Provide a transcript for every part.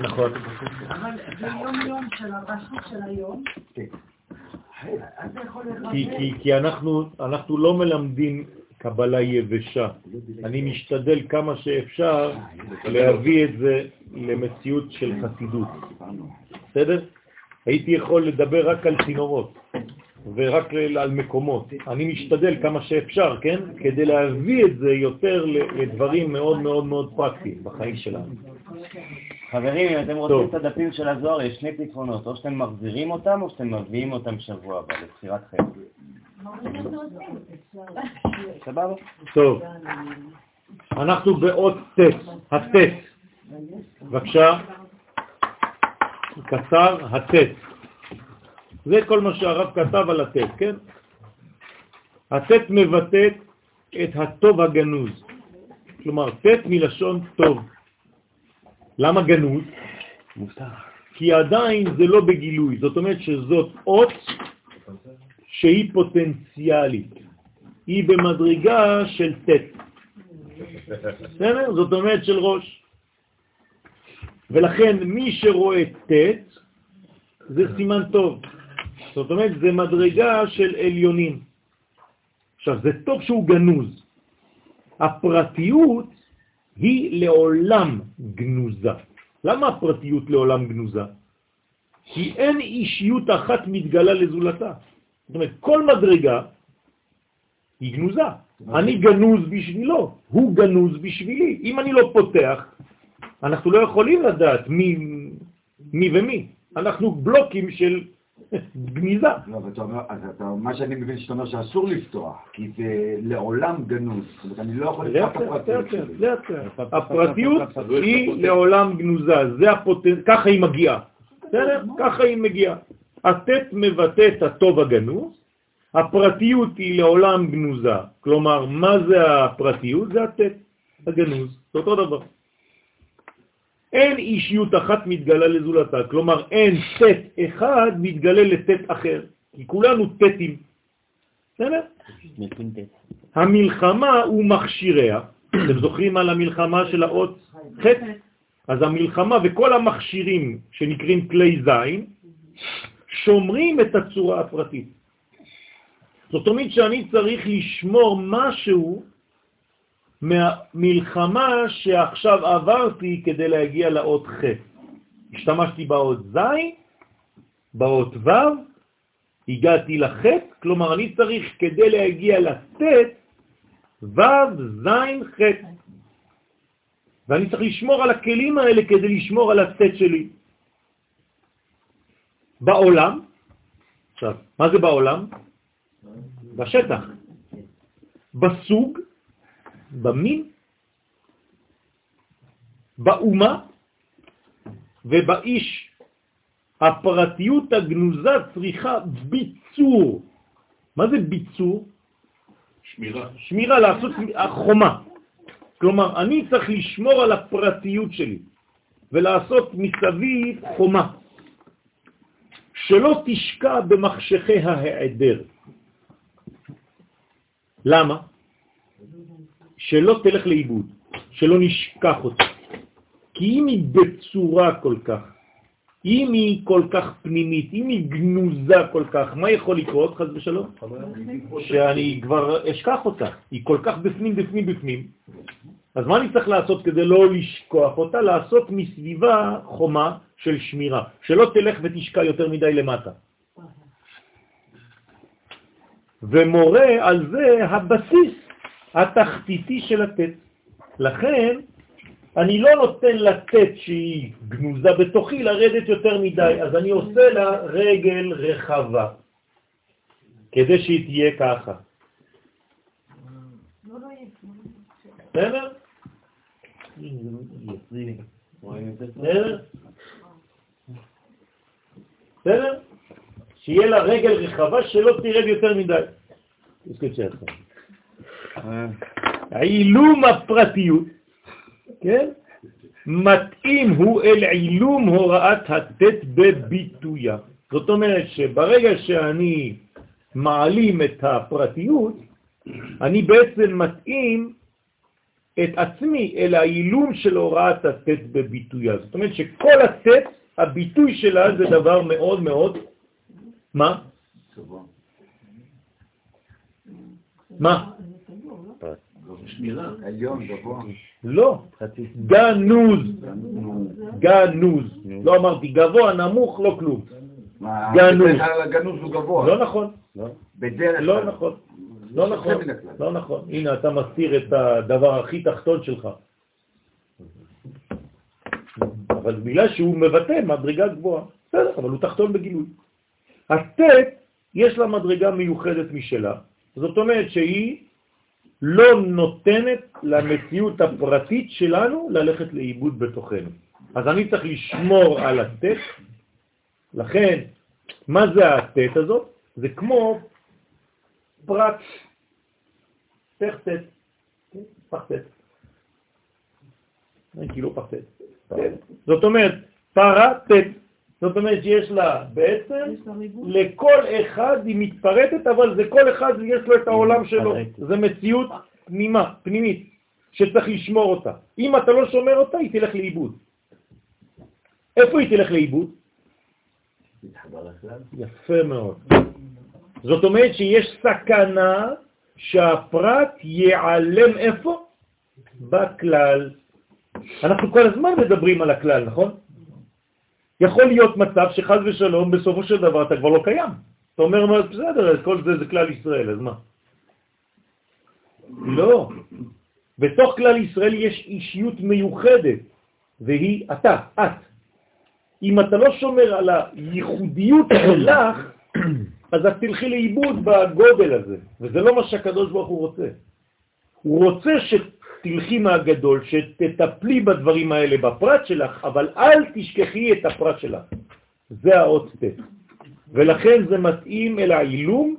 נכון. אבל זה יום-יום של הרשות של היום. כי אנחנו לא מלמדים קבלה יבשה. אני משתדל כמה שאפשר להביא את זה למציאות של חסידות. בסדר? הייתי יכול לדבר רק על צינורות ורק על מקומות. אני משתדל כמה שאפשר, כן? כדי להביא את זה יותר לדברים מאוד מאוד מאוד פרקטיים בחיים שלנו. חברים, אם אתם רוצים את הדפים של הזוהר, יש שני פתרונות, או שאתם מחזירים אותם או שאתם מביאים אותם שבוע הבא לבחירת חיים. סבבה? טוב. אנחנו באות ט', הט'. בבקשה. קצר, הט'. זה כל מה שהרב כתב על הט', כן? הט' מבטאת את הטוב הגנוז. כלומר, ט' מלשון טוב. למה גנוז? כי עדיין זה לא בגילוי, זאת אומרת שזאת אות שהיא פוטנציאלית, היא במדרגה של ט'. בסדר? זאת אומרת של ראש. ולכן מי שרואה ט' זה סימן טוב. זאת אומרת, זה מדרגה של עליונים. עכשיו, זה טוב שהוא גנוז. הפרטיות היא לעולם גנוזה. למה הפרטיות לעולם גנוזה? כי אין אישיות אחת מתגלה לזולתה. זאת אומרת, כל מדרגה היא גנוזה. אני גנוז בשבילו, הוא גנוז בשבילי. אם אני לא פותח, אנחנו לא יכולים לדעת מי, מי ומי. אנחנו בלוקים של גניזה. לא, אבל אתה אומר, אז אתה, מה שאני מבין שאתה אומר שאסור לפתוח, כי זה לעולם גנוז. זאת אומרת, אני לא יכול לפתוח את הפרטיות שלי. לאט לאט. הפרטיות היא לעולם גנוזה, זה הפוטנט, ככה היא מגיעה. בסדר? ככה היא מגיעה. הטט מבטא את הטוב הגנוז, הפרטיות היא לעולם גנוזה. כלומר, מה זה הפרטיות? זה הטט הגנוז. זה אותו דבר. אין אישיות אחת מתגלה לזולתה, כלומר אין טט אחד מתגלה לטט אחר, כי כולנו טטים. בסדר? המלחמה הוא מכשיריה, אתם זוכרים על המלחמה של האות ח'? אז המלחמה וכל המכשירים שנקראים כלי זין, שומרים את הצורה הפרטית. זאת אומרת שאני צריך לשמור משהו מהמלחמה שעכשיו עברתי כדי להגיע לאות ח'. השתמשתי באות ז', באות ו', הגעתי לח', כלומר אני צריך כדי להגיע לט', ו', ז', ח'. ואני צריך לשמור על הכלים האלה כדי לשמור על הט' שלי. בעולם, עכשיו, מה זה בעולם? בשטח. בסוג, במין, באומה ובאיש. הפרטיות הגנוזה צריכה ביצור. מה זה ביצור? שמירה. שמירה, לעשות חומה. כלומר, אני צריך לשמור על הפרטיות שלי ולעשות מסביב חומה, שלא תשקע במחשכי ההיעדר. למה? שלא תלך לאיבוד, שלא נשכח אותה. כי אם היא בצורה כל כך, אם היא כל כך פנימית, אם היא גנוזה כל כך, מה יכול לקרות, חז ושלום? שאני כבר אשכח אותה. היא כל כך בפנים, בפנים, בפנים. אז מה אני צריך לעשות כדי לא לשכוח אותה? לעשות מסביבה חומה של שמירה, שלא תלך ותשקע יותר מדי למטה. ומורה על זה הבסיס התחתיתי של הטט. לכן אני לא נותן לטט שהיא גנוזה בתוכי לרדת יותר מדי, אז אני עושה לה רגל רחבה, כדי שהיא תהיה ככה. בסדר? בסדר? שיהיה לה רגל רחבה שלא תרד יותר מדי. עילום הפרטיות, כן? מתאים הוא אל עילום הוראת הטט בביטויה. זאת אומרת שברגע שאני מעלים את הפרטיות, אני בעצם מתאים את עצמי אל האילום של הוראת הטט בביטויה. זאת אומרת שכל הטט, הביטוי שלה זה דבר מאוד מאוד, מה? מה? עליון, גבוה. לא, גנוז, גנוז. לא אמרתי גבוה, נמוך, לא כלום. מה, גנוז. הגנוז הוא גבוה. לא נכון, בדרך לא כלל. נכון, לא נכון. לא נכון. הנה, אתה מסתיר את הדבר הכי תחתון שלך. אבל בגלל שהוא מבטא מדרגה גבוהה, בסדר, אבל הוא תחתון בגילוי. הטט, יש לה מדרגה מיוחדת משלה, זאת אומרת שהיא לא נותנת למציאות הפרטית שלנו ללכת לאיבוד בתוכנו. אז אני צריך לשמור על הטט, לכן, מה זה הטט הזאת? זה כמו פרט, פך טט, כן? פח טט. אין כאילו פח טט. כן. זאת אומרת, פרה טט. זאת אומרת שיש לה בעצם. לכל אחד היא מתפרטת, אבל זה כל אחד יש לו את העולם שלו. זה מציאות פנימה, פנימית, שצריך לשמור אותה. אם אתה לא שומר אותה, היא תלך לאיבוד. איפה היא תלך לאיבוד? יפה מאוד. זאת אומרת שיש סכנה שהפרט ייעלם איפה? בכלל. אנחנו כל הזמן מדברים על הכלל, נכון? יכול להיות מצב שחז ושלום בסופו של דבר אתה כבר לא קיים. אתה אומר, בסדר, כל זה זה כלל ישראל, אז מה? לא. בתוך כלל ישראל יש אישיות מיוחדת, והיא אתה, את. אם אתה לא שומר על הייחודיות שלך, אז את תלכי לאיבוד בגודל הזה, וזה לא מה שהקדוש ברוך הוא רוצה. הוא רוצה שתלכי מהגדול, שתטפלי בדברים האלה בפרט שלך, אבל אל תשכחי את הפרט שלך. זה האות ט'. ולכן זה מתאים אל העילום,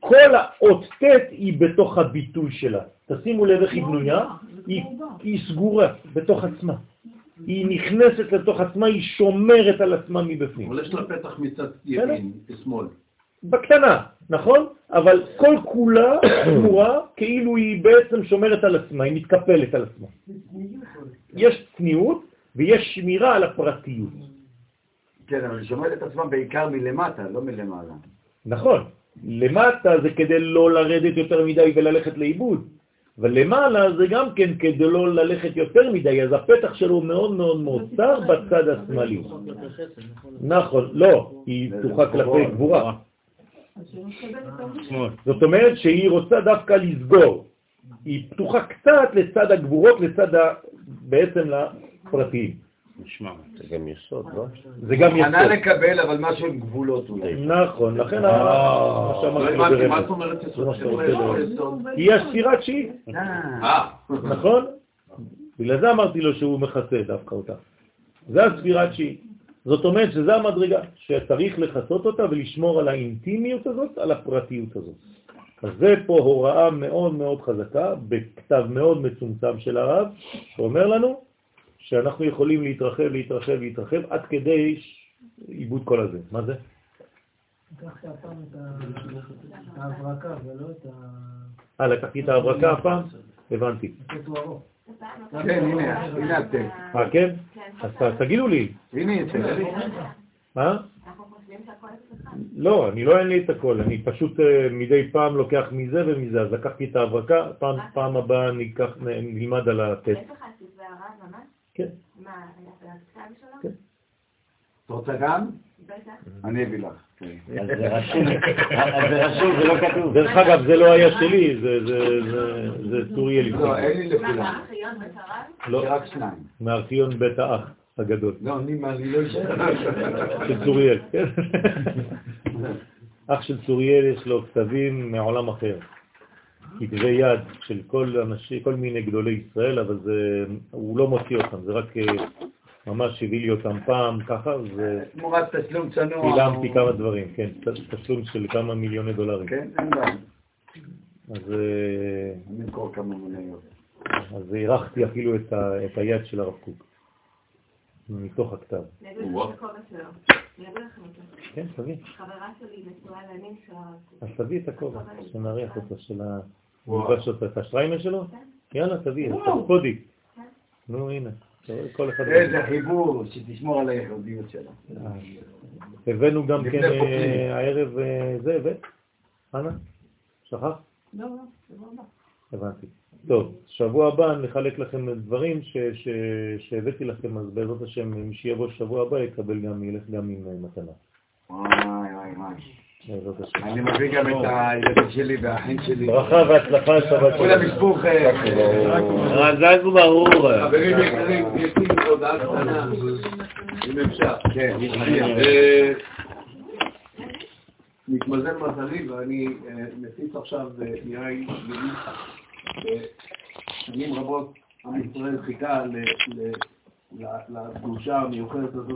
כל האות ט' היא בתוך הביטוי שלה. תשימו לב איך היא בנויה, היא, היא סגורה בתוך עצמה. היא נכנסת לתוך עצמה, היא שומרת על עצמה מבפנים. אבל יש לה פתח מצד ימין, שמאל. בקטנה, נכון? אבל כל כולה שמורה כאילו היא בעצם שומרת על עצמה, היא מתקפלת על עצמה. יש צניעות ויש שמירה על הפרטיות. כן, אבל היא שומרת את עצמה בעיקר מלמטה, לא מלמעלה. נכון, למטה זה כדי לא לרדת יותר מדי וללכת לאיבוד, אבל למעלה זה גם כן כדי לא ללכת יותר מדי, אז הפתח שלו מאוד מאוד מאוד צר בצד השמאלי. נכון, לא, היא פתוחה כלפי גבורה. זאת אומרת שהיא רוצה דווקא לסגור. היא פתוחה קצת לצד הגבורות, לצד ה... בעצם לפרטיים. נשמע. זה גם יסוד, לא? זה גם מוכנה יסוד. לקבל, אבל משהו עם גבולות אולי. נכון, לכן ה- מה לא שאמרתי. זאת אומרת יסוד? יסוד? היא הספירה התשיעית, אה, אה, נכון? בגלל זה אמרתי לו שהוא מכסה דווקא אותה. זה הספירה התשיעית. זאת אומרת שזה המדרגה, שצריך לחסות אותה ולשמור על האינטימיות הזאת, על הפרטיות הזאת. אז זה פה הוראה מאוד מאוד חזקה, בכתב מאוד מצומצם של הרב, שאומר לנו שאנחנו יכולים להתרחב, להתרחב, להתרחב, עד כדי עיבוד כל הזה. מה זה? לקחת הפעם את ההברקה ולא את ה... אה, לקחתי את ההברקה הפעם? הבנתי. הטט. כן, הנה, הנה הטקסט. אה, כן? אז תגידו לי, הנה, לי. אה? לא, אני לא אין לי את הכל, אני פשוט אה, מדי פעם לוקח מזה ומזה, אז לקחתי את ההברקה, פעם, הבאה נ- נלמד על הטסט. יש לך ספרי הרב ממש? כן. מה, שלו? כן. את רוצה גם? בטח. אני אביא לך. כן. אז זה רשום, זה לא כתוב. דרך אגב, זה לא היה שלי, זה- זה- זה- זה צוריאל לא. אין לי מה, לכולם. לא, רק שניים. מארכיון בית האח הגדול, לא, אני לא אשאר. של צוריאל, כן? אח של צוריאל יש לו כתבים מעולם אחר. כתבי יד של כל אנשים, כל מיני גדולי ישראל, אבל זה, הוא לא מוציא אותם, זה רק אה, ממש הביא לי אותם פעם ככה, תמורת תשלום צנוע. וצילמתי כמה דברים, כן, תשלום של כמה מיליוני דולרים. כן, אין בעיה. אז, אה, אני אמכור כמה מניות. אז הערכתי אפילו את, ה, את היד של הרב קוק, מתוך הכתב. את. כן, תביא. חברה שלי נשואה לנין של הרב קוק. אז תביא את הכובע, שנריח אותו, של ה... אותו, את השטריימר שלו? כן. יאללה, תביא, קודי. נו, הנה. איזה חיבור, שתשמור על הייחודיות שלה. אה, הבאנו גם כן. אה, הערב אה, זה, הבאת? חנה? שכח? לא, לא, זה לא בא. הבנתי. טוב, שבוע הבא נחלק לכם דברים ש, ש, שהבאתי לכם, אז בעזרת השם, מי שיבוא שבוע הבא יקבל גם, ילך גם עם אה, מתנה. וואי וואי וואי. בעזרת השם. אני מביא גם את הילדים שלי והאחים שלי. ברכה והצלחה, שבת כולם ישבו חן. רזז וברור. חברים יקרים, יש לי הודעה קטנה, אם אפשר. כן. אה, מתמזל מזלי ואני אה, מפיץ עכשיו יין. אה, שנים רבות עם ישראל חיכה לקדושה המיוחדת הזאת